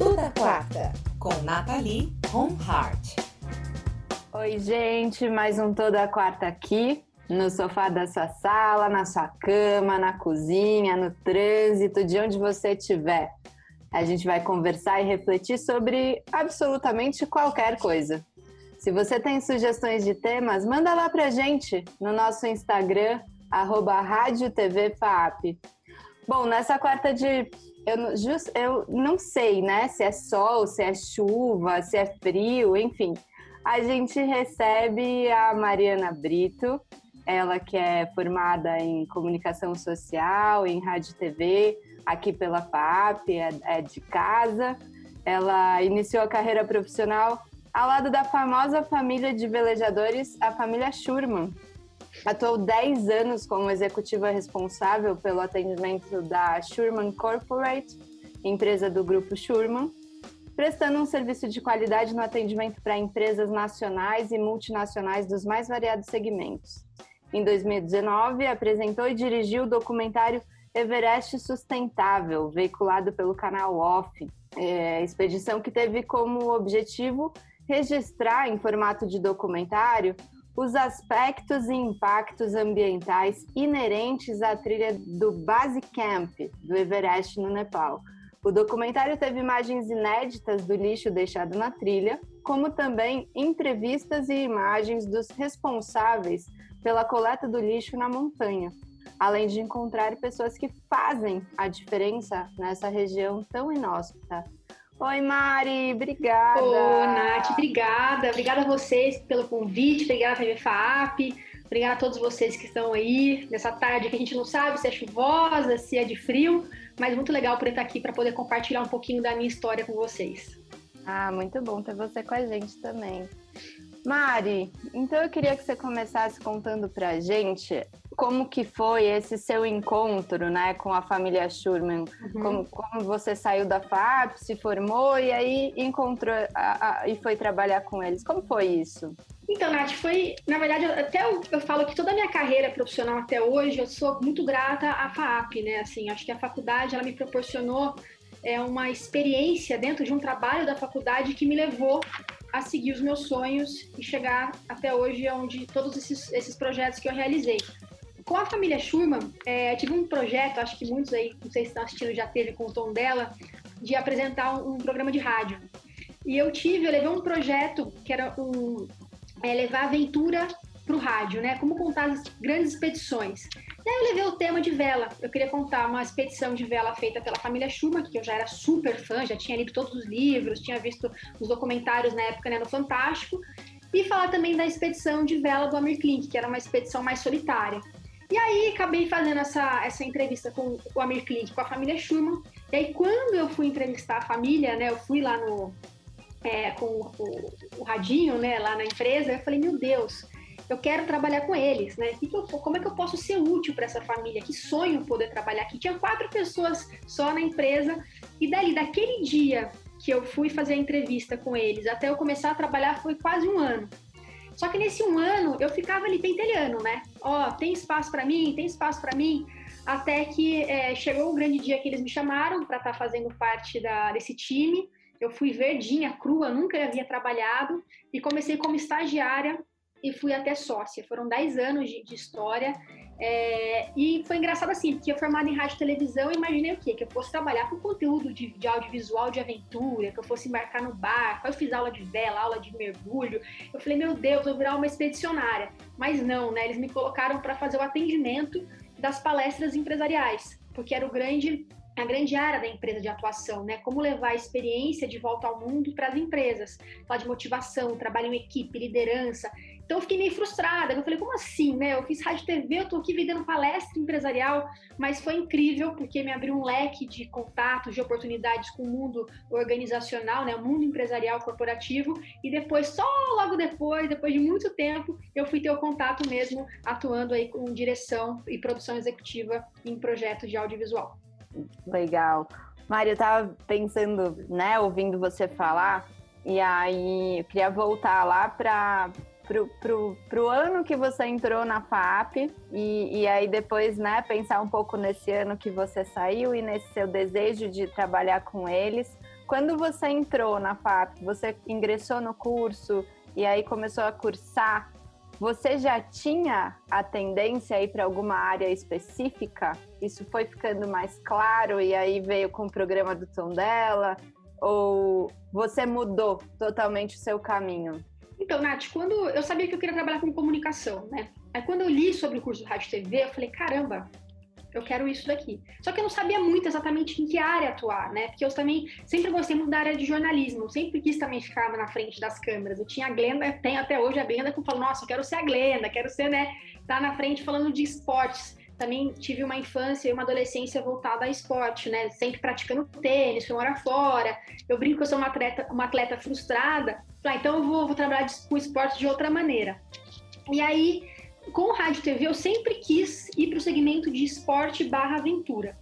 Toda Quarta, com Nathalie Honhart. Oi, gente, mais um Toda Quarta aqui, no sofá da sua sala, na sua cama, na cozinha, no trânsito, de onde você estiver. A gente vai conversar e refletir sobre absolutamente qualquer coisa. Se você tem sugestões de temas, manda lá pra gente no nosso Instagram, arroba. Bom, nessa quarta de. Eu, just, eu não sei, né? Se é sol, se é chuva, se é frio, enfim. A gente recebe a Mariana Brito, ela que é formada em comunicação social, em rádio e TV, aqui pela FAP, é, é de casa. Ela iniciou a carreira profissional ao lado da famosa família de velejadores, a família Schurman. Atuou 10 anos como executiva responsável pelo atendimento da Schurman Corporate, empresa do grupo Schurman, prestando um serviço de qualidade no atendimento para empresas nacionais e multinacionais dos mais variados segmentos. Em 2019, apresentou e dirigiu o documentário Everest Sustentável, veiculado pelo canal Off, é, expedição que teve como objetivo registrar em formato de documentário os aspectos e impactos ambientais inerentes à trilha do Base Camp do Everest no Nepal. O documentário teve imagens inéditas do lixo deixado na trilha, como também entrevistas e imagens dos responsáveis pela coleta do lixo na montanha, além de encontrar pessoas que fazem a diferença nessa região tão inóspita. Oi, Mari, obrigada. Ô, Nath, obrigada. Obrigada a vocês pelo convite, obrigada a TV FAP, obrigada a todos vocês que estão aí nessa tarde que a gente não sabe se é chuvosa, se é de frio, mas muito legal por estar aqui para poder compartilhar um pouquinho da minha história com vocês. Ah, muito bom ter você com a gente também. Mari, então eu queria que você começasse contando pra gente como que foi esse seu encontro, né, com a família Schurman. Uhum. Como, como, você saiu da FAP, se formou e aí encontrou a, a, e foi trabalhar com eles. Como foi isso? Então, Nath, foi, na verdade, até eu, eu, falo que toda a minha carreira profissional até hoje, eu sou muito grata à FAP, né? Assim, acho que a faculdade, ela me proporcionou é, uma experiência dentro de um trabalho da faculdade que me levou a seguir os meus sonhos e chegar até hoje onde todos esses, esses projetos que eu realizei. Com a família Schurman, é, tive um projeto, acho que muitos aí, não sei se estão assistindo, já teve com o tom dela, de apresentar um, um programa de rádio. E eu tive, eu levei um projeto que era um, é, levar aventura para o rádio, né? Como contar as grandes expedições. E aí eu levei o tema de vela. Eu queria contar uma expedição de vela feita pela família Schumann, que eu já era super fã, já tinha lido todos os livros, tinha visto os documentários na época né, no Fantástico. E falar também da expedição de vela do Amir Klink, que era uma expedição mais solitária. E aí acabei fazendo essa, essa entrevista com o Amir Klink, com a família Schumann. E aí quando eu fui entrevistar a família, né, eu fui lá no é, com o, o, radinho, né, lá na empresa, eu falei, meu Deus, eu quero trabalhar com eles, né? como é que eu posso ser útil para essa família? Que sonho poder trabalhar aqui. Tinha quatro pessoas só na empresa e dali, daquele dia que eu fui fazer a entrevista com eles até eu começar a trabalhar foi quase um ano. Só que nesse um ano eu ficava ali pentelhando, né? Ó, oh, tem espaço para mim, tem espaço para mim. Até que é, chegou o grande dia que eles me chamaram para estar tá fazendo parte da, desse time. Eu fui verdinha, crua, nunca havia trabalhado e comecei como estagiária e fui até sócia. Foram 10 anos de, de história. É, e foi engraçado assim, porque eu formada em rádio e televisão, imaginei o quê? Que eu fosse trabalhar com conteúdo de, de, audiovisual de aventura, que eu fosse embarcar no barco. eu fiz aula de vela, aula de mergulho. Eu falei, meu Deus, vou virar uma expedicionária. Mas não, né? Eles me colocaram para fazer o atendimento das palestras empresariais, porque era o grande a grande área da empresa de atuação, né? Como levar a experiência de volta ao mundo para as empresas. Falar de motivação, trabalho em equipe, liderança. Então eu fiquei meio frustrada. Eu falei, como assim, né? Eu fiz rádio TV, eu tô aqui vendendo palestra empresarial, mas foi incrível porque me abriu um leque de contatos, de oportunidades com o mundo organizacional, né? O mundo empresarial corporativo. E depois, só logo depois, depois de muito tempo, eu fui ter o contato mesmo atuando aí com direção e produção executiva em projetos de audiovisual. Legal. Mário, eu tava pensando, né, ouvindo você falar, e aí eu queria voltar lá para pro, pro, pro ano que você entrou na FAP e, e aí depois, né, pensar um pouco nesse ano que você saiu e nesse seu desejo de trabalhar com eles. quando você entrou na FAP, você ingressou no curso e aí começou a cursar, você já tinha a tendência a ir para alguma área específica? Isso foi ficando mais claro e aí veio com o programa do Tom dela? Ou você mudou totalmente o seu caminho? Então, Nath, quando eu sabia que eu queria trabalhar com comunicação, né? Aí quando eu li sobre o curso de rádio e TV, eu falei, caramba, eu quero isso daqui. Só que eu não sabia muito exatamente em que área atuar, né? Porque eu também sempre gostei muito da área de jornalismo, eu sempre quis também ficar na frente das câmeras. Eu tinha a Glenda, tem até hoje a Glenda que eu falo, nossa, eu quero ser a Glenda, quero ser, né, tá na frente falando de esportes. Também tive uma infância e uma adolescência voltada a esporte, né? Sempre praticando tênis, fui morar fora. Eu brinco que eu sou uma atleta, uma atleta frustrada. Ah, então eu vou, vou trabalhar com esporte de outra maneira. E aí com rádio e TV, eu sempre quis ir para o segmento de esporte barra aventura,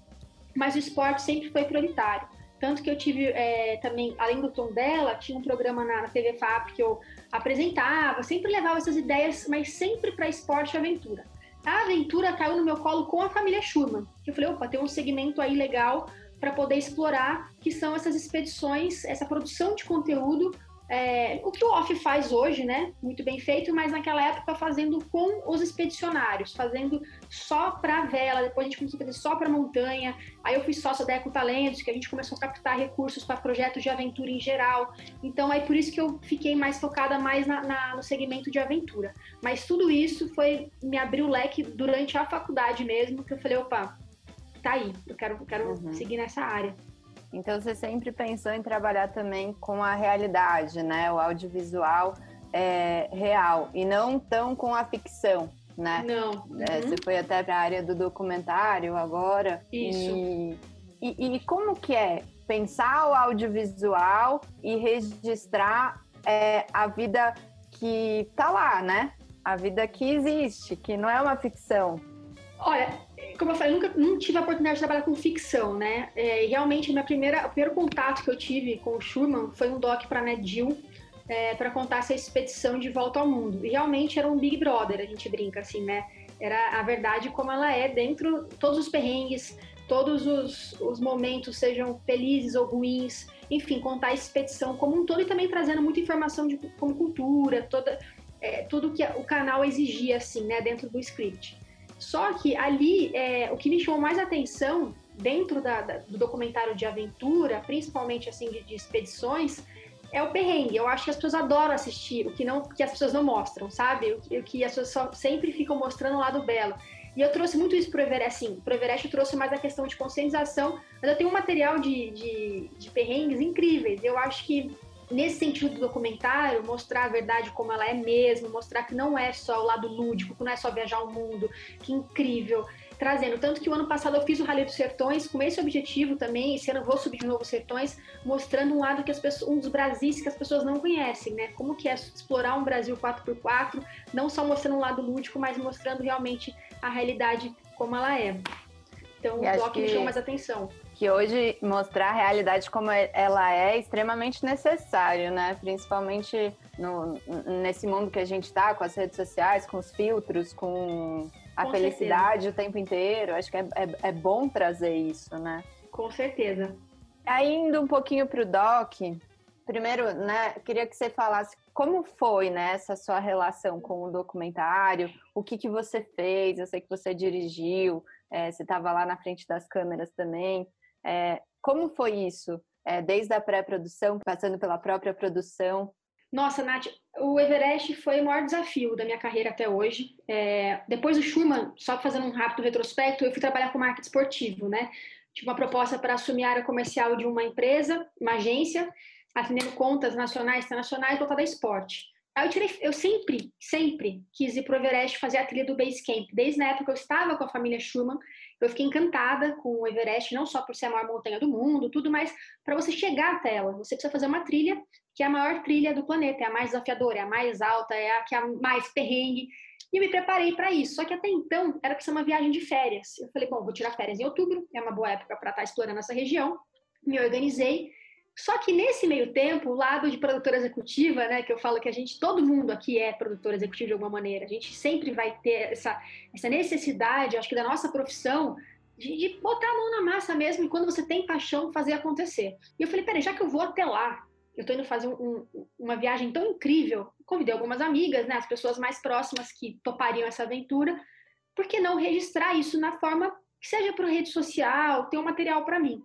mas o esporte sempre foi prioritário. Tanto que eu tive é, também, além do tom dela, tinha um programa na, na TV FAP que eu apresentava, sempre levava essas ideias, mas sempre para esporte e aventura. A aventura caiu no meu colo com a família Schurman. Eu falei, opa, tem um segmento aí legal para poder explorar, que são essas expedições, essa produção de conteúdo é, o que o off faz hoje, né? Muito bem feito, mas naquela época fazendo com os expedicionários, fazendo só para vela, depois a gente começou a fazer só para montanha. Aí eu fui sócia da Eco Talentos, que a gente começou a captar recursos para projetos de aventura em geral. Então é por isso que eu fiquei mais focada mais na, na, no segmento de aventura. Mas tudo isso foi me abriu o leque durante a faculdade mesmo, que eu falei, opa, tá aí, eu quero, quero uhum. seguir nessa área. Então você sempre pensou em trabalhar também com a realidade, né? O audiovisual é, real e não tão com a ficção, né? Não. É, uhum. É, você foi até para a área do documentário agora. Isso. E, e, e, como que é pensar o audiovisual e registrar é, a vida que tá lá, né? A vida que existe, que não é uma ficção. Olha, como eu falei, nunca não tive a oportunidade de trabalhar com ficção, né? É, realmente, minha primeira, o primeiro contato que eu tive com o Schurman foi um doc para a NetGill, é, para contar essa expedição de volta ao mundo. E realmente era um Big Brother, a gente brinca assim, né? Era a verdade como ela é dentro todos os perrengues, todos os, os momentos, sejam felizes ou ruins, enfim, contar a expedição como um todo e também trazendo muita informação de como cultura, toda, é, tudo que o canal exigia, assim, né, dentro do script. Só que ali, é, o que me chamou mais atenção dentro da, da, do documentário de aventura, principalmente assim de, de, expedições, é o perrengue. Eu acho que as pessoas adoram assistir o que não, que as pessoas não mostram, sabe? O que, o que as pessoas só, sempre ficam mostrando o lado belo. E eu trouxe muito isso pro Everest, assim, pro Everest eu trouxe mais a questão de conscientização, mas eu tenho um material de, de, de perrengues incríveis. Eu acho que nesse sentido do documentário, mostrar a verdade como ela é mesmo, mostrar que não é só o lado lúdico, que não é só viajar o mundo, que incrível. Trazendo, tanto que o ano passado eu fiz o Rally dos Sertões com esse objetivo também, esse ano eu vou subir de novo Sertões, mostrando um lado que as pessoas, um dos Brasis que as pessoas não conhecem, né? Como que é explorar um Brasil 4x4, não só mostrando um lado lúdico, mas mostrando realmente a realidade como ela é. Então, o bloco que... me chamou mais atenção que hoje mostrar a realidade como é, ela é extremamente necessário, né? Principalmente no, nesse mundo que a gente está, com as redes sociais, com os filtros, com a com felicidade certeza. o tempo inteiro. Acho que é, é, é, bom trazer isso, né? Com certeza. Aí, indo um pouquinho para o Doc, primeiro, né, queria que você falasse como foi né, essa sua relação com o documentário, o que, que você fez, eu sei que você dirigiu, é, você estava lá na frente das câmeras também. É, como foi isso? É, desde a pré-produção, passando pela própria produção? Nossa, Nath, o Everest foi o maior desafio da minha carreira até hoje. É, depois do Schumann, só fazendo um rápido retrospecto, eu fui trabalhar com marketing esportivo, né? Tive uma proposta para assumir a área comercial de uma empresa, uma agência, atendendo contas nacionais internacionais voltada a esporte. Aí eu tirei, eu sempre, sempre quis ir pro Everest fazer a trilha do Base Camp. Desde a época eu estava com a família Schumann, eu fiquei encantada com o Everest, não só por ser a maior montanha do mundo, tudo, mas para você chegar até ela, você precisa fazer uma trilha que é a maior trilha do planeta, é a mais desafiadora, é a mais alta, é a que é a mais perrengue. E eu me preparei para isso. Só que até então era para ser uma viagem de férias. Eu falei, bom, vou tirar férias em outubro, é uma boa época para estar tá explorando essa região. Me organizei só que nesse meio tempo, o lado de produtora executiva, né, que eu falo que a gente, todo mundo aqui é produtor executivo de alguma maneira, a gente sempre vai ter essa, essa necessidade, acho que da nossa profissão, de, de, botar a mão na massa mesmo e quando você tem paixão, fazer acontecer. E eu falei, peraí, já que eu vou até lá, eu tô indo fazer um, uma viagem tão incrível, convidei algumas amigas, né, as pessoas mais próximas que topariam essa aventura, por que não registrar isso na forma que seja por rede social, ter um material para mim?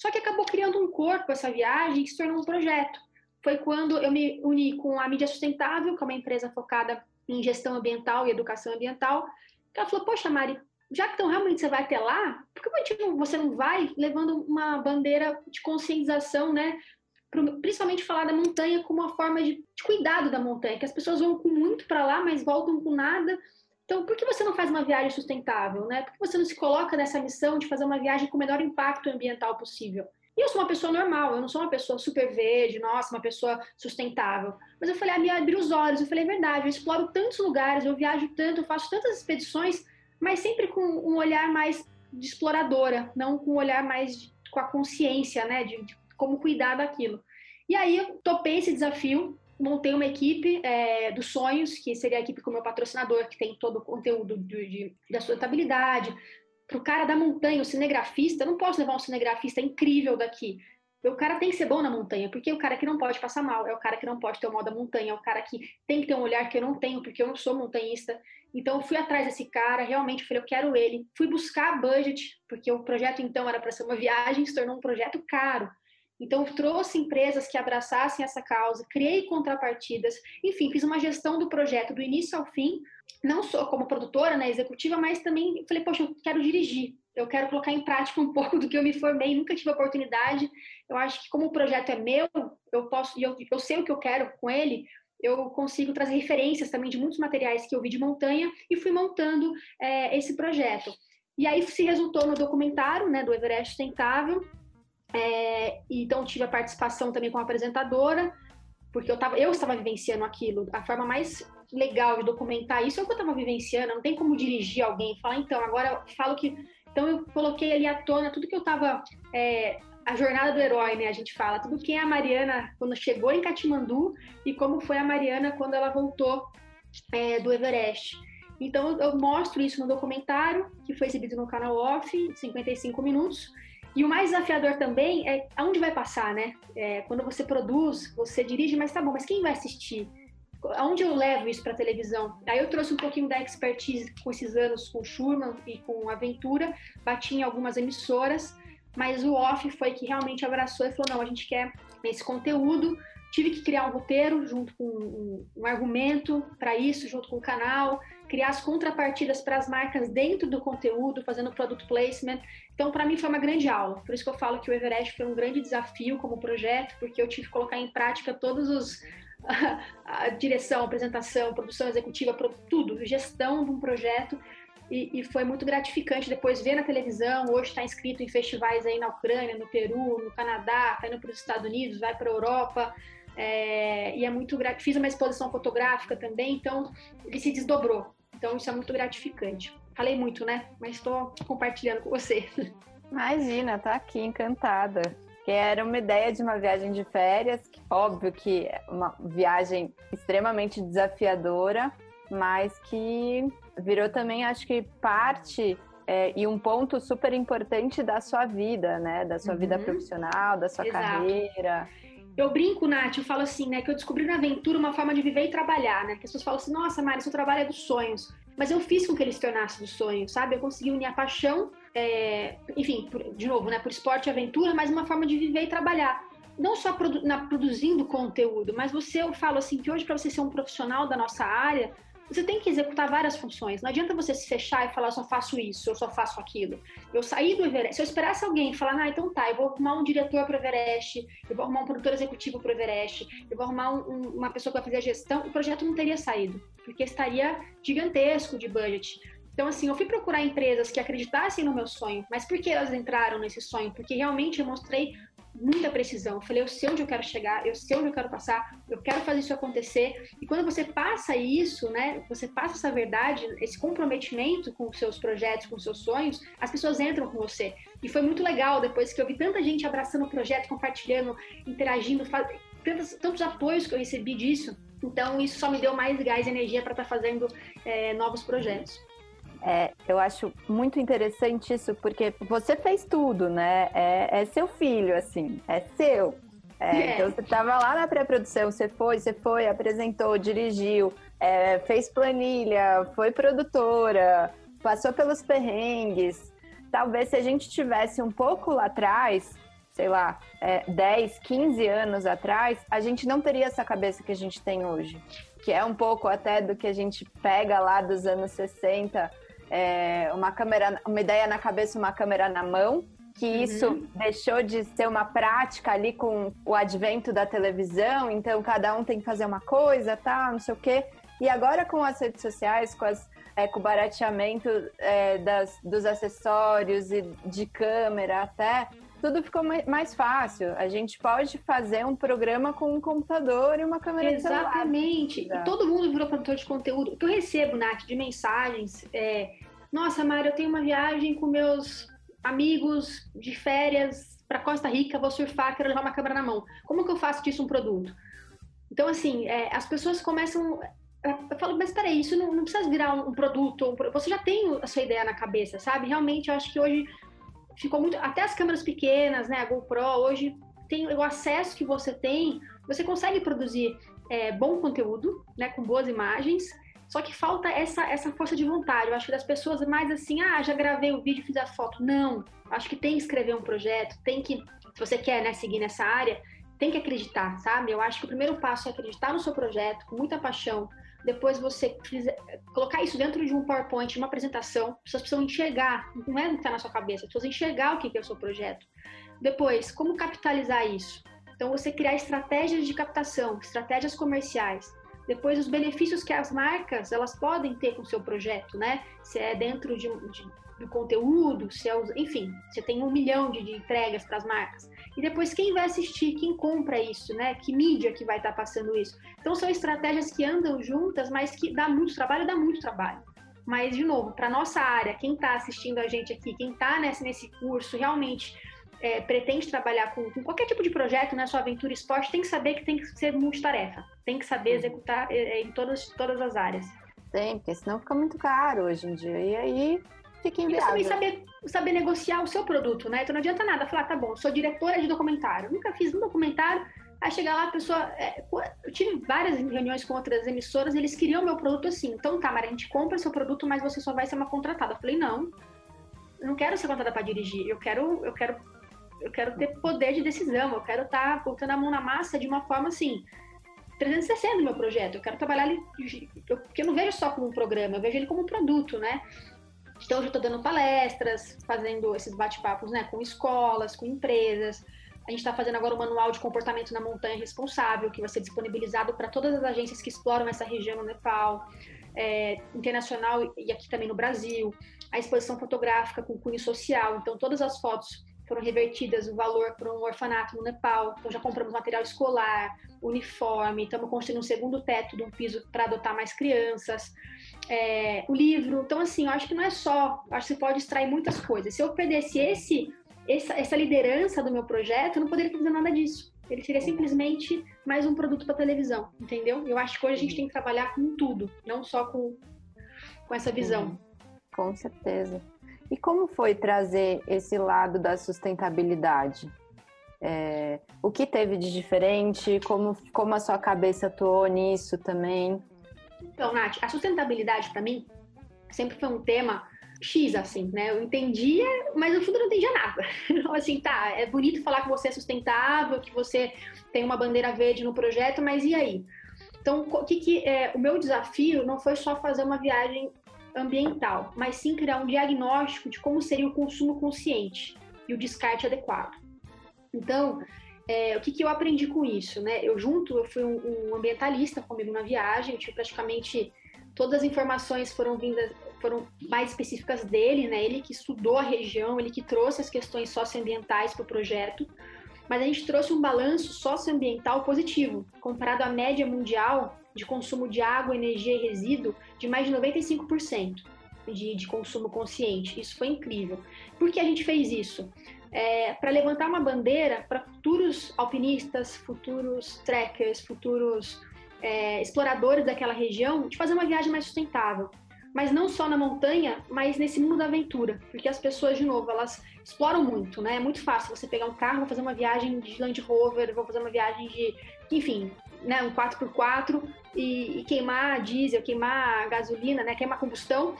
Só que acabou criando um corpo essa viagem que se tornou um projeto. Foi quando eu me uni com a Mídia Sustentável, que é uma empresa focada em gestão ambiental e educação ambiental, que ela falou, poxa, Mari, já que então realmente você vai até lá, por que você não vai levando uma bandeira de conscientização, né? Principalmente falar da montanha como uma forma de, de cuidado da montanha, que as pessoas vão com muito para lá, mas voltam com nada. Então, por que você não faz uma viagem sustentável, né? Por que você não se coloca nessa missão de fazer uma viagem com o menor impacto ambiental possível? E eu sou uma pessoa normal, eu não sou uma pessoa super verde, nossa, uma pessoa sustentável. Mas eu falei, ah, me abriu os olhos, eu falei, é verdade, eu exploro tantos lugares, eu viajo tanto, eu faço tantas expedições, mas sempre com um olhar mais de exploradora, não com um olhar mais de, com a consciência, né, de, de, como cuidar daquilo. E aí eu topei esse desafio, montei uma equipe é, dos sonhos, que seria a equipe com o meu patrocinador, que tem todo o conteúdo de, de, da sustentabilidade. Para o cara da montanha, o cinegrafista, eu não posso levar um cinegrafista incrível daqui. O cara tem que ser bom na montanha, porque é o cara que não pode passar mal, é o cara que não pode ter o mal da montanha, é o cara que tem que ter um olhar que eu não tenho, porque eu não sou montanhista. Então eu fui atrás desse cara, realmente falei, eu quero ele. Fui buscar budget, porque o projeto então era para ser uma viagem, se tornou um projeto caro. Então trouxe empresas que abraçassem essa causa, criei contrapartidas, enfim, fiz uma gestão do projeto do início ao fim. Não só como produtora, né, executiva, mas também falei, poxa, eu quero dirigir, eu quero colocar em prática um pouco do que eu me formei, nunca tive oportunidade. Eu acho que como o projeto é meu, eu posso, eu, eu sei o que eu quero com ele, eu consigo trazer referências também de muitos materiais que eu vi de montanha e fui montando é, esse projeto. E aí se resultou no documentário né, do Everest Sustentável. É, então tive a participação também com a apresentadora, porque eu, tava, eu estava vivenciando aquilo. A forma mais legal de documentar isso é o que eu estava vivenciando. Não tem como dirigir alguém e falar, então, agora falo que. Então eu coloquei ali à tona tudo que eu estava é, a jornada do herói, né? A gente fala tudo quem é a Mariana quando chegou em Katmandu e como foi a Mariana quando ela voltou é, do Everest. Então eu mostro isso no documentário que foi exibido no canal Off, 55 minutos. E o mais desafiador também é aonde vai passar, né? É, quando você produz, você dirige, mas tá bom, mas quem vai assistir? Aonde eu levo isso para televisão? Aí eu trouxe um pouquinho da expertise com esses anos com o Schurman e com Aventura, bati em algumas emissoras mas o off foi que realmente abraçou e falou: não, a gente quer esse conteúdo. Tive que criar um roteiro junto com um, um argumento para isso, junto com o canal, criar as contrapartidas para as marcas dentro do conteúdo, fazendo product placement. Então, para mim, foi uma grande aula. Por isso que eu falo que o Everest foi um grande desafio como projeto, porque eu tive que colocar em prática todos os a, direção, apresentação, produção executiva, tudo, gestão de um projeto e, e, foi muito gratificante depois ver na televisão. Hoje está inscrito em festivais aí na Ucrânia, no Peru, no Canadá, está indo para os Estados Unidos, vai para a Europa. É, e é muito Fiz uma exposição fotográfica também, então ele se desdobrou. Então isso é muito gratificante. Falei muito, né? Mas estou compartilhando com você. Imagina, tá aqui encantada. Que era uma ideia de uma viagem de férias, que, óbvio que é uma viagem extremamente desafiadora, mas que virou também, acho que, parte é, e um ponto super importante da sua vida, né? Da sua uhum. vida profissional, da sua Exato. carreira. Eu brinco, Nath, eu falo assim, né? Que eu descobri na aventura uma forma de viver e trabalhar, né? Que as pessoas falam assim, nossa, Mari, seu trabalho é dos sonhos. Mas eu fiz com que ele se tornasse dos sonhos, sabe? Eu consegui unir a paixão, é, enfim, por, de novo, né? Por esporte e aventura, mas uma forma de viver e trabalhar não só produ na, produzindo conteúdo, mas você, eu falo assim, que hoje para você ser um profissional da nossa área, você tem que executar várias funções. Não adianta você se fechar e falar, eu só faço isso, eu só faço aquilo. Eu saí do Everest, se eu esperasse alguém falar, ah, então tá, eu vou arrumar um diretor para o Everest, eu vou arrumar um produtor executivo para o Everest, eu vou arrumar um, um, uma pessoa vai fazer a gestão, o projeto não teria saído, porque estaria gigantesco de budget. Então, assim, eu fui procurar empresas que acreditassem no meu sonho, mas por que elas entraram nesse sonho? Porque realmente eu mostrei muita precisão. Eu falei, eu sei onde eu quero chegar, eu sei onde eu quero passar, eu quero fazer isso acontecer. E quando você passa isso, né, você passa essa verdade, esse comprometimento com os seus projetos, com os seus sonhos, as pessoas entram com você. E foi muito legal depois que eu vi tanta gente abraçando o projeto, compartilhando, interagindo, tantos, tantos apoios que eu recebi disso. Então, isso só me deu mais gás e energia para estar tá fazendo é, novos projetos. É, eu acho muito interessante isso, porque você fez tudo, né? É, é seu filho, assim, é seu. É, é. Então você estava lá na pré-produção, você foi, você foi, apresentou, dirigiu, é, fez planilha, foi produtora, passou pelos perrengues. Talvez se a gente tivesse um pouco lá atrás, sei lá, é, 10, 15 anos atrás, a gente não teria essa cabeça que a gente tem hoje. Que é um pouco até do que a gente pega lá dos anos 60, é, uma câmera, uma ideia na cabeça, uma câmera na mão, que uhum. isso deixou de ser uma prática ali com o advento da televisão, então cada um tem que fazer uma coisa, tá, não sei o quê. E agora com as redes sociais, com, as, é, com o barateamento é, das, dos acessórios e de câmera até, tudo ficou mais fácil. A gente pode fazer um programa com um computador e uma câmera Exatamente. E todo mundo virou produtor de conteúdo. O que eu recebo, Nath, de mensagens é... Nossa, Mari, eu tenho uma viagem com meus amigos de férias para Costa Rica, vou surfar, quero levar uma câmera na mão. Como que eu faço disso um produto? Então, assim, é, as pessoas começam. Eu falo, mas peraí, isso não, não precisa virar um, um produto. Você já tem a sua ideia na cabeça, sabe? Realmente, eu acho que hoje ficou muito. Até as câmeras pequenas, né? A GoPro, hoje tem o acesso que você tem, você consegue produzir é, bom conteúdo, né? Com boas imagens. Só que falta essa, essa força de vontade. Eu acho que das pessoas mais assim, ah, já gravei o vídeo, fiz a foto. Não. Acho que tem que escrever um projeto, tem que, se você quer né, seguir nessa área, tem que acreditar, sabe? Eu acho que o primeiro passo é acreditar no seu projeto, com muita paixão. Depois você fizer, colocar isso dentro de um PowerPoint, de uma apresentação. As pessoas precisam enxergar, não é o que está na sua cabeça, as pessoas enxergar o que é o seu projeto. Depois, como capitalizar isso? Então, você criar estratégias de captação, estratégias comerciais depois os benefícios que as marcas elas podem ter com o seu projeto, né? Se é dentro de, de do conteúdo, se é, enfim, você tem um milhão de, de entregas para as marcas. E depois quem vai assistir, quem compra isso, né? Que mídia que vai estar tá passando isso. Então são estratégias que andam juntas, mas que dá muito trabalho, dá muito trabalho. Mas, de novo, para nossa área, quem está assistindo a gente aqui, quem está nesse, nesse curso, realmente é, pretende trabalhar com, com, qualquer tipo de projeto, né, sua aventura esporte, tem que saber que tem que ser multitarefa, tem que saber executar é, é, em todas, todas as áreas. Tem, porque senão fica muito caro hoje em dia. E aí fica inviável. E também saber, saber negociar o seu produto, né? Então não adianta nada falar, tá bom, sou diretora de documentário, nunca fiz um documentário, aí chegar lá a pessoa. É, eu tive várias reuniões com outras emissoras, eles queriam meu produto assim. Então, tá, mas a gente compra seu produto, mas você só vai ser uma contratada. Eu falei, não, eu não quero ser contratada para dirigir, eu quero, eu quero eu quero ter poder de decisão, eu quero estar tá botando a mão na massa de uma forma assim, 360 no meu projeto. Eu quero trabalhar ali, porque eu não vejo só como um programa, eu vejo ele como um produto, né? Então, eu estou dando palestras, fazendo esses bate-papos né, com escolas, com empresas. A gente está fazendo agora o um manual de comportamento na montanha responsável, que vai ser disponibilizado para todas as agências que exploram essa região no Nepal, é, internacional e aqui também no Brasil. A exposição fotográfica com cunho social, então todas as fotos foram revertidas o valor para um orfanato no Nepal. Então já compramos material escolar, uniforme, estamos construindo um segundo teto de um piso para adotar mais crianças. É, o livro. Então, assim, eu acho que não é só, acho que você pode extrair muitas coisas. Se eu perdesse esse, essa, essa liderança do meu projeto, eu não poderia fazer nada disso. Ele seria simplesmente mais um produto para televisão, entendeu? Eu acho que hoje a gente tem que trabalhar com tudo, não só com, com essa visão. Com certeza. E como foi trazer esse lado da sustentabilidade? É, o que teve de diferente? Como, como a sua cabeça atuou nisso também? Então, Nath, a sustentabilidade para mim sempre foi um tema X, assim, né? Eu entendia, mas no fundo eu não entendia nada. Então, assim, tá, é bonito falar que você é sustentável, que você tem uma bandeira verde no projeto, mas e aí? Então, o que, que é, o meu desafio não foi só fazer uma viagem ambiental, mas sim criar um diagnóstico de como seria o consumo consciente e o descarte adequado. Então, é, o que, que eu aprendi com isso? Né? Eu junto, eu fui um, um ambientalista comigo na viagem, eu tive praticamente todas as informações foram vindas, foram mais específicas dele, né? Ele que estudou a região, ele que trouxe as questões socioambientais para o projeto, mas a gente trouxe um balanço socioambiental positivo, comparado à média mundial de consumo de água, energia e resíduo de mais de 95% de, de consumo consciente. Isso foi incrível. Por que a gente fez isso? É, para levantar uma bandeira para futuros alpinistas, futuros trekkers, futuros é, exploradores daquela região, de fazer uma viagem mais sustentável. mas não só na montanha, mas nesse mundo da aventura, porque as pessoas, de novo, elas exploram muito, né? É muito fácil você pegar um carro, fazer uma viagem de Land Rover, vou fazer uma viagem de, enfim, né, um 4x4 e, e queimar diesel, queimar gasolina, né, queimar combustão.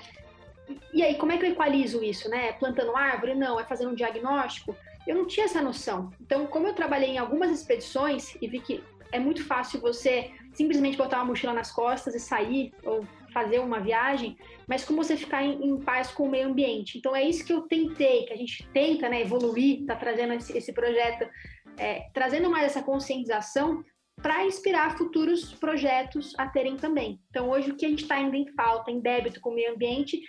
E aí, como é que eu equalizo isso, né? Plantando árvore? Não, é fazendo um diagnóstico? Eu não tinha essa noção. Então, como eu trabalhei em algumas expedições e vi que é muito fácil você simplesmente botar uma mochila nas costas e sair, ou fazer uma viagem, mas como você ficar em, em, paz com o meio ambiente. Então é isso que eu tentei, que a gente tenta né, evoluir, tá trazendo esse, esse projeto, é, trazendo mais essa conscientização para inspirar futuros projetos a terem também. Então hoje o que a gente está ainda em falta, em débito com o meio ambiente,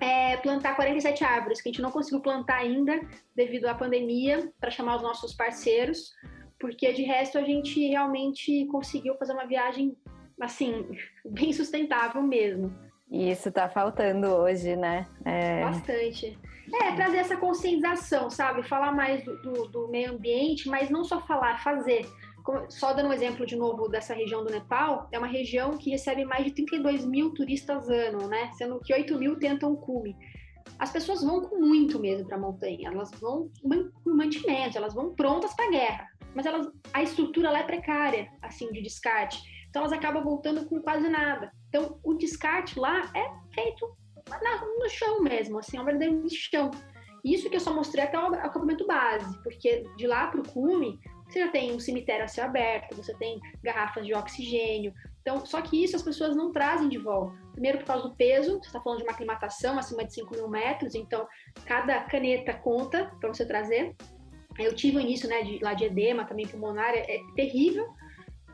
é plantar 47 árvores, que a gente não conseguiu plantar ainda devido à pandemia, para chamar os nossos parceiros, porque de resto a gente realmente conseguiu fazer uma viagem assim, bem sustentável mesmo. E isso está faltando hoje, né? É... Bastante. É, trazer essa conscientização, sabe? Falar mais do, do, do meio ambiente, mas não só falar, fazer. Só dando um exemplo de novo dessa região do Nepal, é uma região que recebe mais de 32 mil turistas ano, né? Sendo que 8 mil tentam cume. As pessoas vão com muito mesmo para a montanha, elas vão com mantimentos, elas vão prontas para a guerra, mas elas, a estrutura lá é precária, assim, de descarte. Então elas acabam voltando com quase nada. Então o descarte lá é feito no chão mesmo, assim, é um verdadeiro chão. Isso que eu só mostrei até o acampamento base, porque de lá para o cume você já tem um cemitério a céu aberto, você tem garrafas de oxigênio. Então, só que isso as pessoas não trazem de volta. Primeiro por causa do peso, você está falando de uma aclimatação acima de 5 mil metros, então cada caneta conta para você trazer. Eu tive o início né, de, lá de edema também pulmonar, é, é terrível.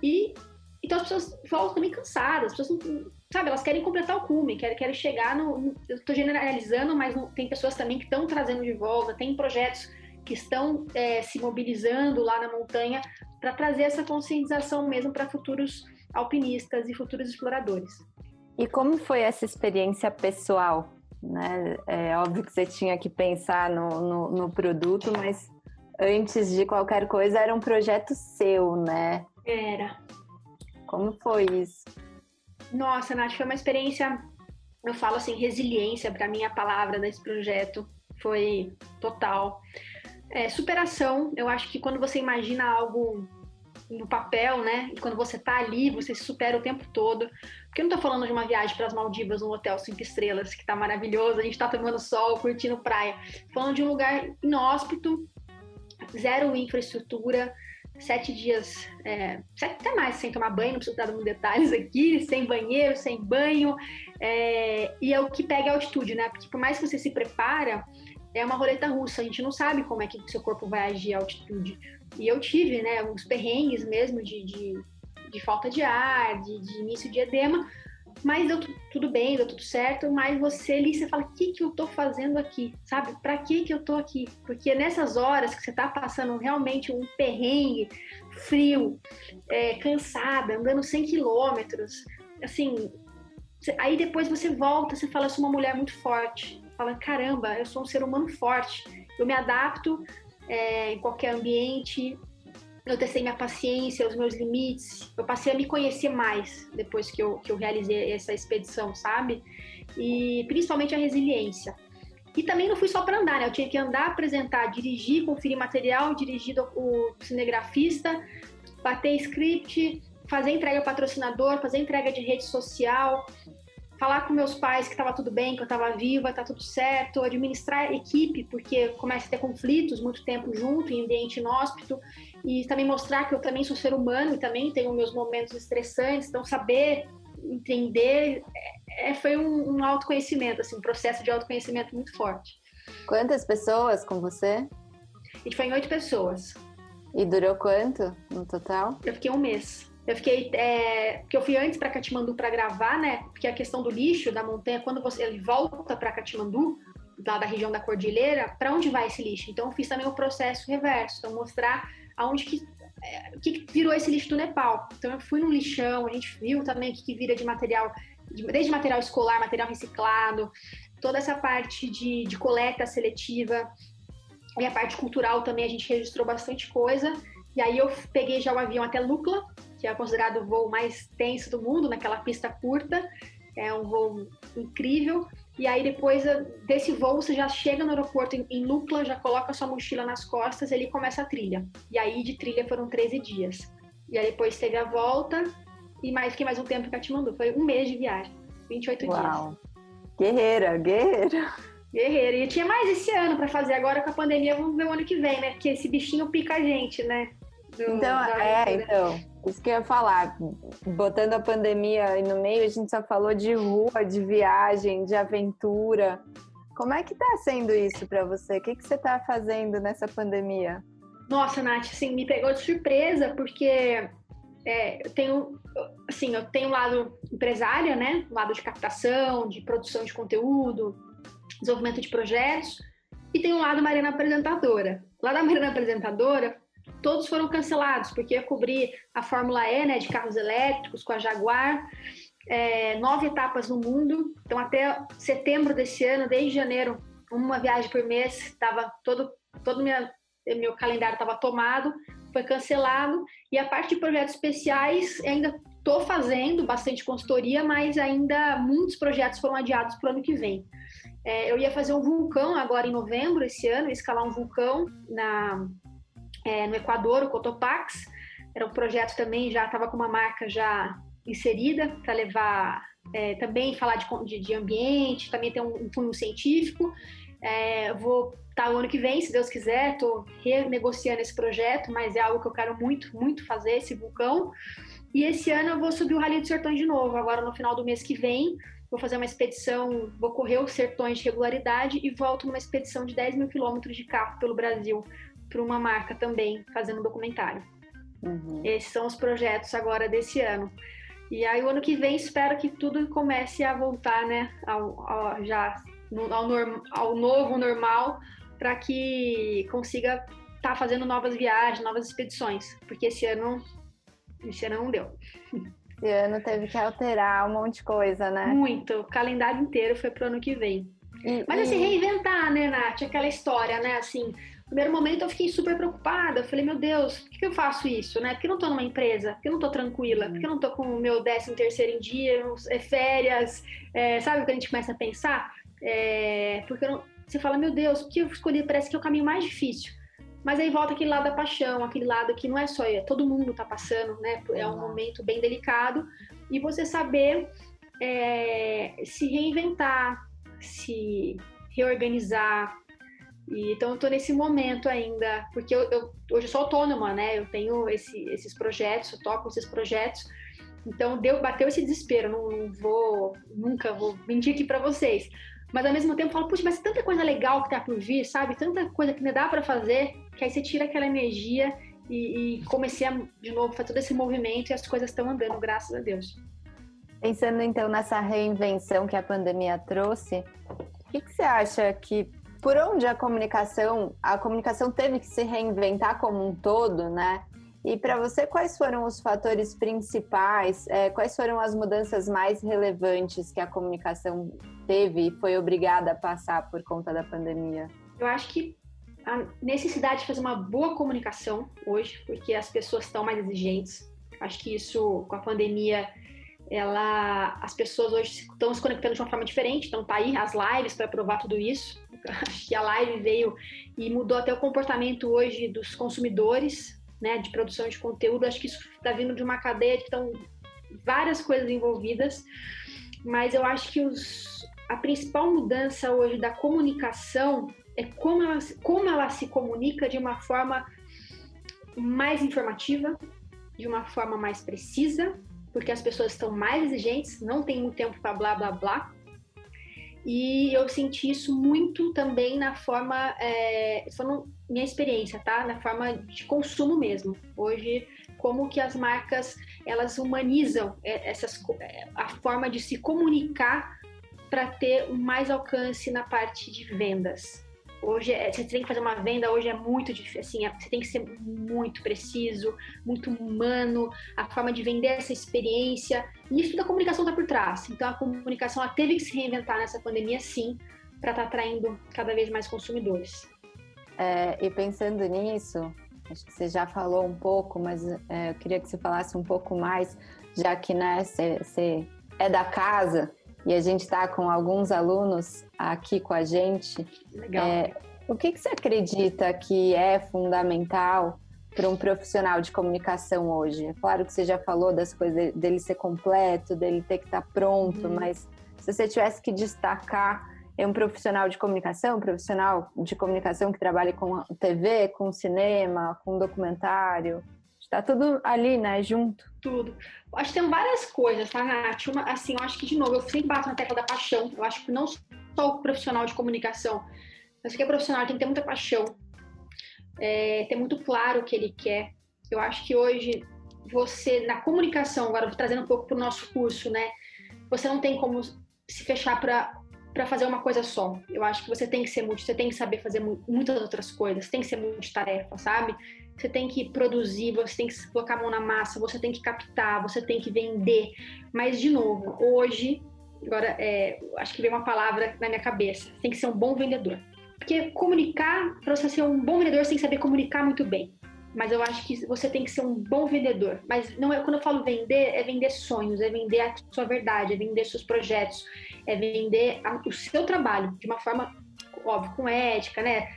E então as pessoas voltam também cansadas, as pessoas não, sabe, elas querem completar o cume, querem, querem chegar no, no eu estou generalizando, mas não, tem pessoas também que estão trazendo de volta, tem projetos que estão é, se mobilizando lá na montanha para trazer essa conscientização mesmo para futuros alpinistas e futuros exploradores. E como foi essa experiência pessoal? Né? É óbvio que você tinha que pensar no, no, no produto, mas antes de qualquer coisa era um projeto seu, né? Era. Como foi isso? Nossa, Nath, foi uma experiência, eu falo assim, resiliência para mim a palavra desse projeto foi total. É, superação, eu acho que quando você imagina algo no papel, né? E quando você tá ali, você se supera o tempo todo. Porque eu não tô falando de uma viagem para as Maldivas, um hotel cinco estrelas, que tá maravilhoso, a gente tá tomando sol, curtindo praia. Falando de um lugar inóspito, zero infraestrutura, sete dias, é, sete até mais, sem tomar banho, não preciso dar detalhes aqui, sem banheiro, sem banho, é, e é o que pega a altitude, né? Porque por mais que você se prepara, é uma roleta russa, a gente não sabe como é que o seu corpo vai agir à altitude. E eu tive, né, uns perrengues mesmo de, de, de falta de ar, de, de início de edema, mas deu tudo bem, deu tudo certo, mas você ali, você fala, o que que eu tô fazendo aqui? Sabe? Para que que eu tô aqui? Porque nessas horas que você tá passando realmente um perrengue, frio, é, cansada, andando 100 quilômetros, assim, aí depois você volta, você fala, eu sou uma mulher muito forte. Fala, caramba, eu sou um ser humano forte, eu me adapto é, em qualquer ambiente, eu testei minha paciência, os meus limites, eu passei a me conhecer mais depois que eu, que eu realizei essa expedição, sabe? E principalmente a resiliência. E também não fui só para andar, né? Eu tinha que andar, apresentar, dirigir, conferir material, dirigir o cinegrafista, bater script, fazer entrega ao patrocinador, fazer entrega de rede social, falar com meus pais que estava tudo bem, que eu estava viva, tá tudo certo, administrar equipe, porque começa a ter conflitos muito tempo junto, em ambiente inóspito, e também mostrar que eu também sou ser humano e também tenho meus momentos estressantes, então saber entender é, é, foi um, um autoconhecimento, assim, um processo de autoconhecimento muito forte. Quantas pessoas com você? A gente foi em oito pessoas. E durou quanto no total? Eu fiquei um mês. Eu fiquei, é, porque eu fui antes para Katmandu para gravar, né? Porque a questão do lixo da montanha, quando você ele volta para Katmandu, lá da região da cordilheira, para onde vai esse lixo? Então eu fiz também o processo reverso, então mostrar aonde que é, o que virou esse lixo do Nepal. Então eu fui no lixão, a gente viu também o que, que vira de material, desde material escolar, material reciclado, toda essa parte de, de coleta seletiva e a parte cultural também a gente registrou bastante coisa. E aí eu peguei já o avião até Lukla, que é considerado o voo mais tenso do mundo, naquela pista curta. é um voo incrível. E aí depois desse voo você já chega no aeroporto em Lukla, já coloca sua mochila nas costas, e ali começa a trilha. E aí de trilha foram 13 dias. E aí depois teve a volta e mais que mais um tempo em Katmandu. Foi um mês de viagem, 28 Uau. dias. Guerreira, guerreira. Guerreira. E tinha mais esse ano para fazer agora com a pandemia, vamos ver o ano que vem, né? Porque esse bichinho pica a gente, né? Do, então, é, então, isso que eu ia falar. Botando a pandemia aí no meio, a gente só falou de rua, de viagem, de aventura. Como é que tá sendo isso para você? O que, que você tá fazendo nessa pandemia? Nossa, Nath, assim, me pegou de surpresa, porque é, eu tenho, assim, eu tenho um lado empresária, né? Um lado de captação, de produção de conteúdo, desenvolvimento de projetos, e tem um lado Marina Apresentadora. Lá da Marina Apresentadora, todos foram cancelados, porque ia cobrir a Fórmula E, né, de carros elétricos com a Jaguar, é, nove etapas no mundo. Então, até setembro desse ano, desde janeiro, uma viagem por mês, estava todo, todo minha, meu calendário estava tomado, foi cancelado. E a parte de projetos especiais, ainda estou fazendo bastante consultoria, mas ainda muitos projetos foram adiados para o ano que vem. É, eu ia fazer um vulcão agora em novembro esse ano, escalar um vulcão na, é, no Equador, o Cotopaxi. Era um projeto também, já estava com uma marca já inserida para levar é, também falar de, de, de, ambiente, também ter um, um científico. É, vou estar tá o ano que vem, se Deus quiser, estou renegociando esse projeto, mas é algo que eu quero muito, muito fazer, esse vulcão. E esse ano eu vou subir o Rally dos Sertões de novo, agora no final do mês que vem. Vou fazer uma expedição, vou correr os sertões de regularidade e volto numa expedição de 10 mil quilômetros de carro pelo Brasil, para uma marca também, fazendo um documentário. Uhum. Esses são os projetos agora desse ano. E aí, o ano que vem, espero que tudo comece a voltar, né, ao, ao já ao, norm, ao novo normal, para que consiga estar tá fazendo novas viagens, novas expedições, porque esse ano, esse ano não deu. Esse ano teve que alterar um monte de coisa, né? Muito. O calendário inteiro foi pro ano que vem. E, Mas assim, reinventar, né, Nath? Aquela história, né? Assim, primeiro momento eu fiquei super preocupada. Eu falei, meu Deus, por que eu faço isso, né? Por que eu não tô numa empresa? Por que eu não tô tranquila? Por que eu não tô com o meu décimo terceiro em dia, é, férias? É, sabe o que a gente começa a pensar? É, porque não... você fala, meu Deus, o que eu escolhi parece que é o caminho mais difícil. Mas aí volta aquele lado da paixão, aquele lado que não é só eu, todo mundo tá passando, né? É um momento bem delicado. E você saber é, se reinventar, se reorganizar, e, então eu tô nesse momento ainda, porque eu, eu, hoje eu sou autônoma, né? Eu tenho esse, esses projetos, eu toco esses projetos. Então deu, bateu esse desespero, não, não vou, nunca vou mentir aqui para vocês. Mas ao mesmo tempo eu falo, puxa, mas tanta coisa legal que tá por vir, sabe? Tanta coisa que ainda dá para fazer, que aí você tira aquela energia e, e comecei a, de novo, fazer todo esse movimento e as coisas estão andando, graças a Deus. Pensando então nessa reinvenção que a pandemia trouxe, o que, que você acha que por onde a comunicação, a comunicação teve que se reinventar como um todo, né? E para você, quais foram os fatores principais? É, quais foram as mudanças mais relevantes que a comunicação teve e foi obrigada a passar por conta da pandemia? Eu acho que a necessidade de fazer uma boa comunicação hoje, porque as pessoas estão mais exigentes. Acho que isso, com a pandemia, ela, as pessoas hoje estão se conectando de uma forma diferente. Então, tá aí as lives para provar tudo isso. Acho que a live veio e mudou até o comportamento hoje dos consumidores, né, de produção de conteúdo. Acho que isso está vindo de uma cadeia que estão várias coisas envolvidas, mas eu acho que os, a principal mudança hoje da comunicação é como ela, como ela se comunica de uma forma mais informativa, de uma forma mais precisa, porque as pessoas estão mais exigentes, não tem muito tempo para blá blá blá. E eu senti isso muito também na forma, é, minha experiência, tá? Na forma de consumo mesmo. Hoje, como que as marcas elas humanizam é, essas, é, a forma de se comunicar para ter mais alcance na parte de vendas. Hoje, é, você tem que fazer uma venda, hoje é muito difícil, assim, é, você tem que ser muito preciso, muito humano, a forma de vender essa experiência, e isso da comunicação está por trás. Então, a comunicação ela teve que se reinventar nessa pandemia, sim, para estar tá atraindo cada vez mais consumidores. É, e pensando nisso, acho que você já falou um pouco, mas é, eu queria que você falasse um pouco mais, já que né, você, você é da casa, e a gente está com alguns alunos aqui com a gente. Legal. É, o que, que você acredita que é fundamental para um profissional de comunicação hoje? É claro que você já falou das coisas dele ser completo, dele ter que estar tá pronto, uhum. mas se você tivesse que destacar é um profissional de comunicação, um profissional de comunicação que trabalha com TV, com cinema, com documentário, está tudo ali, né, junto. Tudo. Acho que tem várias coisas, tá, Nath? Uma, assim, eu acho que, de novo, eu sempre bato na tecla da paixão. Eu acho que não só o profissional de comunicação, mas que é profissional tem que ter muita paixão, é, ter muito claro o que ele quer. Eu acho que hoje você, na comunicação, agora trazendo um pouco para o nosso curso, né? Você não tem como se fechar para para fazer uma coisa só. Eu acho que você tem que ser multi, você tem que saber fazer muitas outras coisas, tem que ser multitarefa, sabe? Você tem que produzir, você tem que colocar a mão na massa, você tem que captar, você tem que vender. Mas, de novo, hoje, agora, é, acho que veio uma palavra na minha cabeça: tem que ser um bom vendedor. Porque comunicar, para você ser um bom vendedor, você tem que saber comunicar muito bem. Mas eu acho que você tem que ser um bom vendedor. Mas não é quando eu falo vender, é vender sonhos, é vender a sua verdade, é vender seus projetos, é vender a, o seu trabalho de uma forma, óbvio, com ética, né?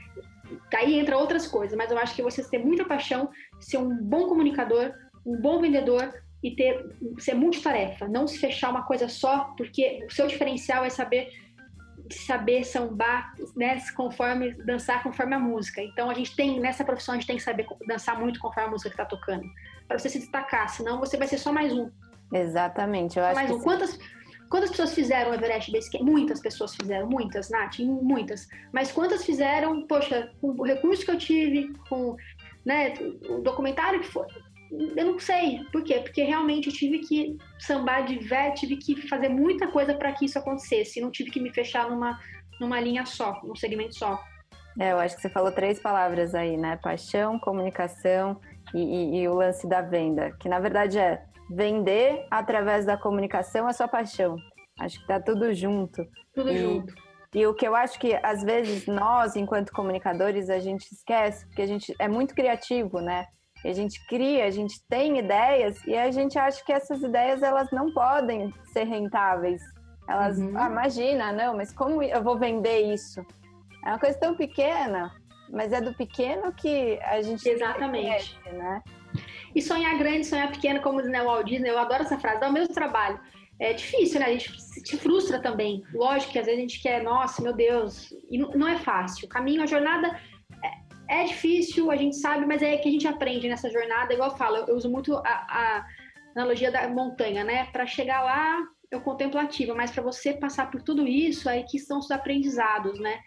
Aí entra outras coisas, mas eu acho que você ter muita paixão, ser um bom comunicador, um bom vendedor e ter ser multitarefa, não se fechar uma coisa só, porque o seu diferencial é saber saber sambar, né, conforme dançar conforme a música. Então a gente tem nessa profissão a gente tem que saber dançar muito conforme a música que está tocando, para você se destacar, senão você vai ser só mais um. Exatamente, eu acho mais que um. Quantas Quantas pessoas fizeram o Everest Base Camp? Muitas pessoas fizeram, muitas, Nath, muitas. Mas quantas fizeram, poxa, com o recurso que eu tive, com né, o documentário que foi, eu não sei. Por quê? Porque realmente eu tive que sambar de vé, tive que fazer muita coisa para que isso acontecesse. Não tive que me fechar numa, numa linha só, num segmento só. É, eu acho que você falou três palavras aí, né? Paixão, comunicação e, e, e o lance da venda. Que na verdade é vender através da comunicação a sua paixão. Acho que tá tudo junto. Tudo e, junto. E o que eu acho que às vezes nós, enquanto comunicadores, a gente esquece, porque a gente é muito criativo, né? a gente cria, a gente tem ideias e a gente acha que essas ideias elas não podem ser rentáveis. Elas, uhum. ah, imagina, não, mas como eu vou vender isso? É uma coisa tão pequena, mas é do pequeno que a gente exatamente, cresce, né? E sonhar grande, sonhar pequeno, como diz o Walt Disney, eu adoro essa frase, dá o mesmo trabalho. É difícil, né? A gente se frustra também. Lógico que às vezes a gente quer, nossa, meu Deus, e não é fácil. O caminho, a jornada é difícil, a gente sabe, mas é que a gente aprende nessa jornada. Igual eu falo, eu uso muito a, a analogia da montanha, né? Para chegar lá, eu contemplativa, mas para você passar por tudo isso, aí que são os aprendizados, né?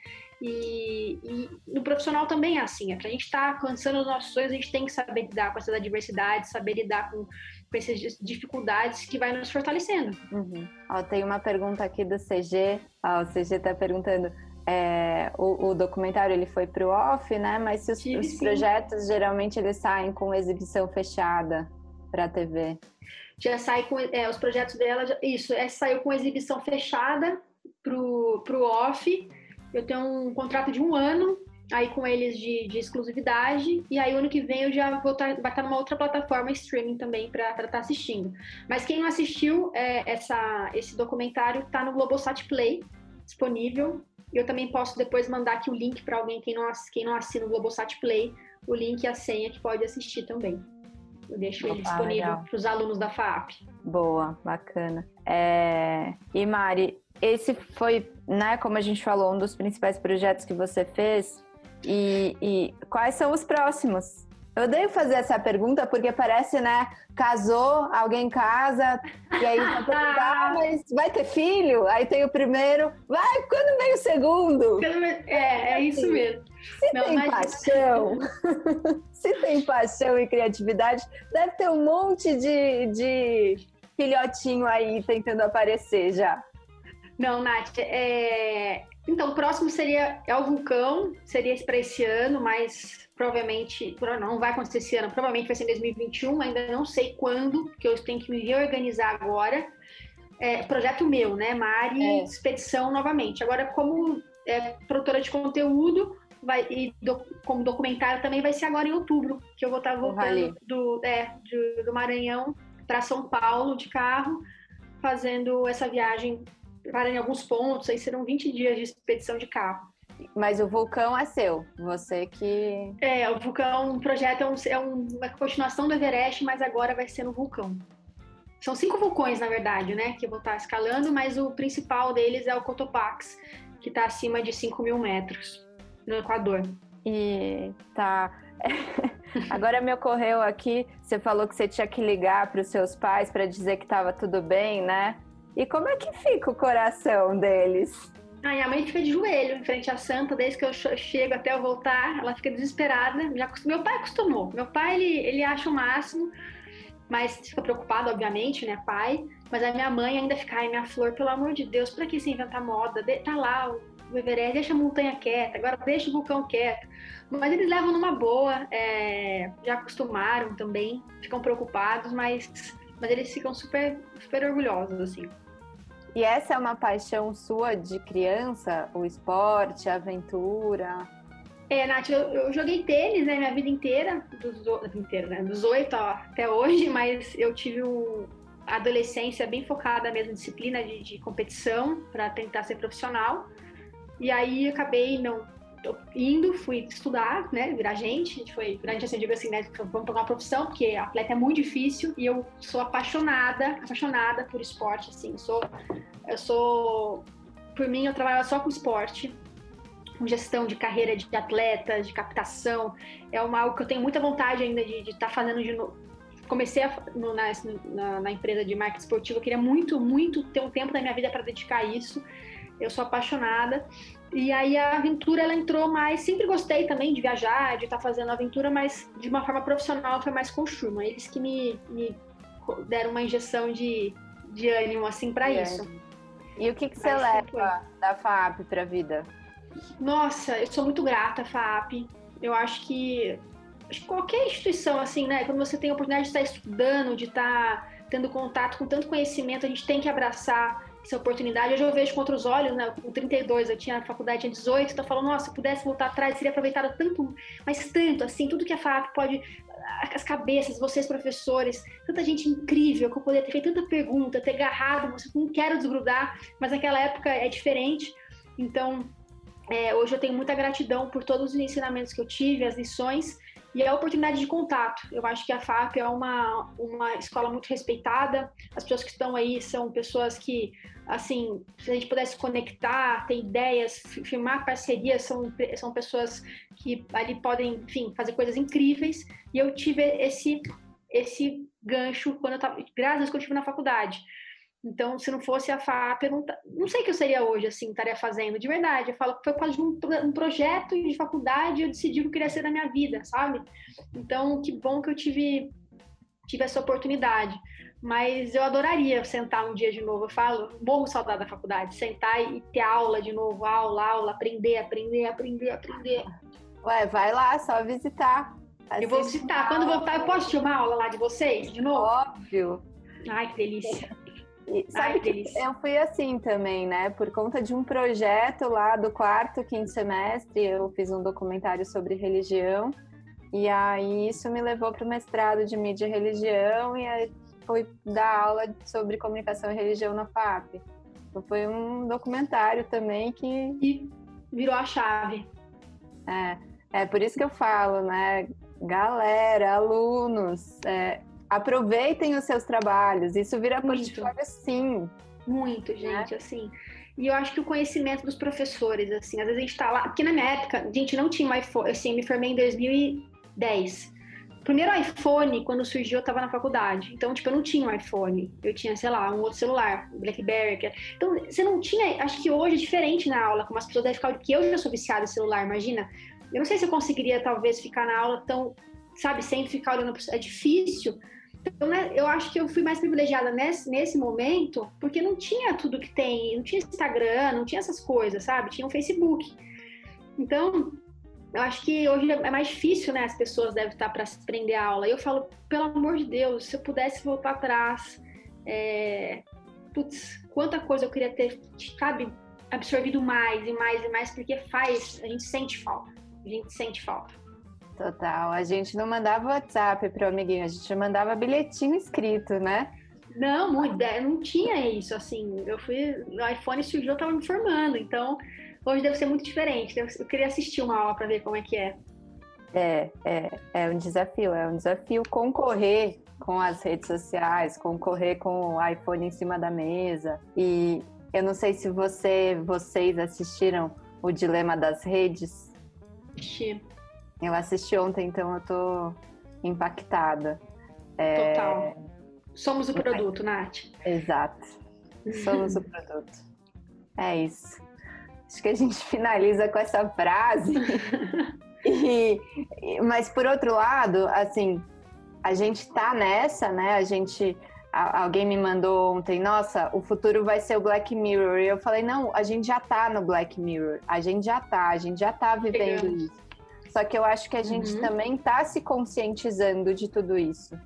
E, e, no profissional também é assim, é para a gente estar tá alcançando os nossos sonhos, a gente tem que saber lidar com essas adversidades, saber lidar com, com essas dificuldades que vai nos fortalecendo. Uhum. Ó, tem uma pergunta aqui do CG, Ó, o CG está perguntando, é, o, o, documentário ele foi para o off, né? Mas os, os projetos geralmente eles saem com exibição fechada para a TV. Já sai com é, os projetos dela, isso, é, saiu com exibição fechada pro, pro off. Eu tenho um contrato de um ano aí com eles de, de exclusividade e aí o ano que vem eu já vou estar tá, vai estar tá numa outra plataforma streaming também para estar tá assistindo. Mas quem não assistiu é, essa, esse documentário está no Globosat Play disponível eu também posso depois mandar aqui o link para alguém quem não, quem não assina o Globosat Play, o link e a senha que pode assistir também. Eu deixo Opa, ele disponível para os alunos da FAP. Boa, bacana. É... E Mari, esse foi, né, como a gente falou, um dos principais projetos que você fez. E, e quais são os próximos? Eu odeio fazer essa pergunta porque parece, né? Casou, alguém casa, e aí vai perguntar, ah, mas vai ter filho? Aí tem o primeiro, vai, quando vem o segundo? É, é isso mesmo. Se Não, tem mas... paixão, se tem paixão e criatividade, deve ter um monte de, de filhotinho aí tentando aparecer já. Não, Nath, é... então o próximo seria é o vulcão, seria para esse ano, mas provavelmente, não vai acontecer esse ano, provavelmente vai ser em 2021, ainda não sei quando, porque eu tenho que me reorganizar agora. É, projeto meu, né? Mari é. Expedição novamente. Agora, como é, produtora de conteúdo, vai, e do, como documentário também vai ser agora em outubro, que eu vou estar voltando do, é, do, do Maranhão para São Paulo de carro, fazendo essa viagem parar em alguns pontos, aí serão 20 dias de expedição de carro. Mas o vulcão é seu, você que. É, o vulcão, o projeto é, um, é uma continuação do Everest, mas agora vai ser no vulcão. São cinco vulcões, na verdade, né, que vou estar escalando, mas o principal deles é o Cotopaxi, que está acima de 5 mil metros no Equador. E tá. Agora me ocorreu aqui, você falou que você tinha que ligar para os seus pais para dizer que estava tudo bem, né? E como é que fica o coração deles? Ai, a mãe fica de joelho em frente à santa, desde que eu chego até eu voltar, ela fica desesperada. Já, meu pai acostumou. Meu pai, ele, ele acha o máximo, mas fica preocupado, obviamente, né, pai? Mas a minha mãe ainda fica, ai, minha flor, pelo amor de Deus, pra que se inventar moda? De, tá lá o Everest, deixa a montanha quieta, agora deixa o vulcão quieto. Mas eles levam numa boa, é, já acostumaram também, ficam preocupados, mas, mas eles ficam super, super orgulhosos, assim. E essa é uma paixão sua de criança? O esporte, a aventura? É, Nath, eu, eu, joguei tênis né, minha vida inteira, dos, inteira, né, dos 8 até hoje, mas eu tive uma adolescência bem focada mesmo disciplina de, de competição para tentar ser profissional. E aí acabei não indo, fui estudar, né, virar gente, a gente foi, virar gente assim, digo assim, né, vamos pegar uma profissão, porque atleta é muito difícil e eu sou apaixonada, apaixonada por esporte, assim, sou, eu sou, por mim eu trabalho só com esporte, com gestão de carreira de atleta, de captação, é uma, algo que eu tenho muita vontade ainda de estar tá fazendo de novo. Comecei a, no, na, na, na, empresa de marketing esportivo, eu queria muito, muito ter um tempo da minha vida para dedicar a isso. Eu sou apaixonada e aí a aventura ela entrou mais. Sempre gostei também de viajar, de estar tá fazendo aventura, mas de uma forma profissional foi mais com o Schurman. Eles que me, me deram uma injeção de, de ânimo assim para isso. E o que, que você leva da FAP para a vida? Nossa, eu sou muito grata à FAP. Eu acho que, acho que qualquer instituição assim, né? Quando você tem a oportunidade de estar estudando, de estar tendo contato com tanto conhecimento, a gente tem que abraçar essa oportunidade. Hoje eu vejo com outros olhos, né? Com 32, eu tinha a faculdade, tinha 18, então eu falo, nossa, se pudesse voltar atrás, seria aproveitado tanto, mas tanto, assim, tudo que a FAP pode, as cabeças, vocês professores, tanta gente incrível, que eu poderia ter feito tanta pergunta, ter agarrado, você não quero desgrudar, mas naquela época é diferente. Então, é, hoje eu tenho muita gratidão por todos os ensinamentos que eu tive, as lições, e a oportunidade de contato. Eu acho que a FAP é uma, uma escola muito respeitada. As pessoas que estão aí são pessoas que, assim, se a gente pudesse conectar, ter ideias, firmar parcerias, são, são pessoas que ali podem, enfim, fazer coisas incríveis. E eu tive esse, esse gancho quando eu estava, graças a Deus que eu tive na faculdade. Então, se não fosse a FAP, eu não, não sei o que eu seria hoje, assim, estaria fazendo, de verdade. Eu falo que foi por causa de um, um projeto de faculdade eu decidi o que eu queria ser na minha vida, sabe? Então, que bom que eu tive, tive essa oportunidade. Mas eu adoraria sentar um dia de novo. Eu falo, morro saudade da faculdade, sentar e ter aula de novo, aula, aula, aprender, aprender, aprender, aprender. Ué, vai lá, só visitar. Eu vou visitar. Quando voltar, eu posso ter uma aula lá de vocês, de novo? Óbvio. Ai, que delícia. E sabe Ai, que eu fui assim também, né? Por conta de um projeto lá do quarto, quinto semestre, eu fiz um documentário sobre religião. E aí isso me levou para o mestrado de mídia e religião e aí fui dar aula sobre comunicação e religião na FAP. Então foi um documentário também que e virou a chave. É, é por isso que eu falo, né? Galera, alunos, é, aproveitem os seus trabalhos. Isso vira Muito. portfólio sim. Muito, né? gente, assim. E eu acho que o conhecimento dos professores, assim, às vezes a gente tá lá, porque na minha época, a gente não tinha um iPhone, assim, me formei em 2010. O primeiro iPhone, quando surgiu, eu tava na faculdade. Então, tipo, eu não tinha um iPhone. Eu tinha, sei lá, um outro celular, um BlackBerry. Então, você não tinha. Acho que hoje é diferente na aula, como as pessoas devem ficar. Porque eu já sou viciada em celular, imagina. Eu não sei se eu conseguiria, talvez, ficar na aula tão, sabe, sem ficar olhando. É difícil. Então, né, eu acho que eu fui mais privilegiada nesse, nesse momento, porque não tinha tudo que tem, não tinha Instagram, não tinha essas coisas, sabe? Tinha o um Facebook. Então, eu acho que hoje é mais difícil, né? As pessoas devem estar para se prender aula. E eu falo, pelo amor de Deus, se eu pudesse voltar atrás, é... putz, quanta coisa eu queria ter, sabe, absorvido mais e mais e mais, porque faz, a gente sente falta. A gente sente falta. Total. A gente não mandava WhatsApp para o amiguinho, a gente mandava bilhetinho escrito, né? Não, muito, não tinha isso, assim, eu fui, o iPhone surgiu, eu tava me formando, então hoje deve ser muito diferente, eu queria assistir uma aula para ver como é que é. É, é, é um desafio, é um desafio concorrer com as redes sociais, concorrer com o iPhone em cima da mesa. E eu não sei se você, vocês assistiram o Dilema das Redes. Assisti. Eu assisti ontem, então eu tô impactada. É... Total. Somos o produto, Nath. Exato. Somos o produto. É isso. Acho que a gente finaliza com essa frase. E, mas por outro lado, assim, a gente tá nessa, né? A gente alguém me mandou ontem, nossa, o futuro vai ser o Black Mirror. E eu falei, não, a gente já tá no Black Mirror. A gente já tá, a gente já tá vivendo isso. Só que eu acho que a gente uhum. também tá se conscientizando de tudo isso.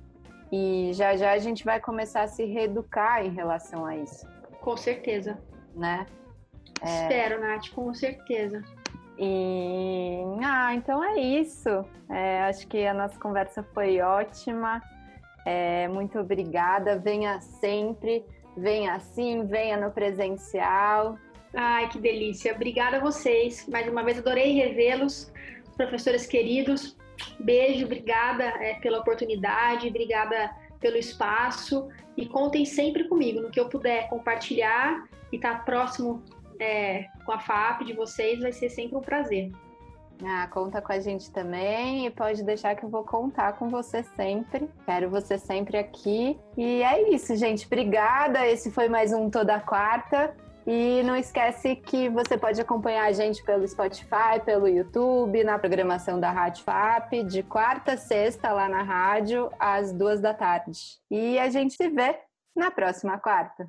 E já já a gente vai começar a se reeducar em relação a isso. Com certeza. Né? É... Espero, Nath, com certeza. E ah, então é isso. É, acho que a nossa conversa foi ótima. É, muito obrigada. Venha sempre, venha assim, venha no presencial. Ai, que delícia. Obrigada a vocês. Mais uma vez adorei revê-los, professores queridos. Beijo, obrigada é, pela oportunidade, obrigada pelo espaço e contem sempre comigo no que eu puder compartilhar e estar tá próximo é, com a FAP de vocês vai ser sempre um prazer. Ah, conta com a gente também e pode deixar que eu vou contar com você sempre. Quero você sempre aqui. E é isso, gente. Obrigada. Esse foi mais um Toda Quarta. E não esquece que você pode acompanhar a gente pelo Spotify, pelo YouTube, na programação da Rádio FAP, de quarta a sexta lá na rádio, às duas da tarde. E a gente se vê na próxima quarta.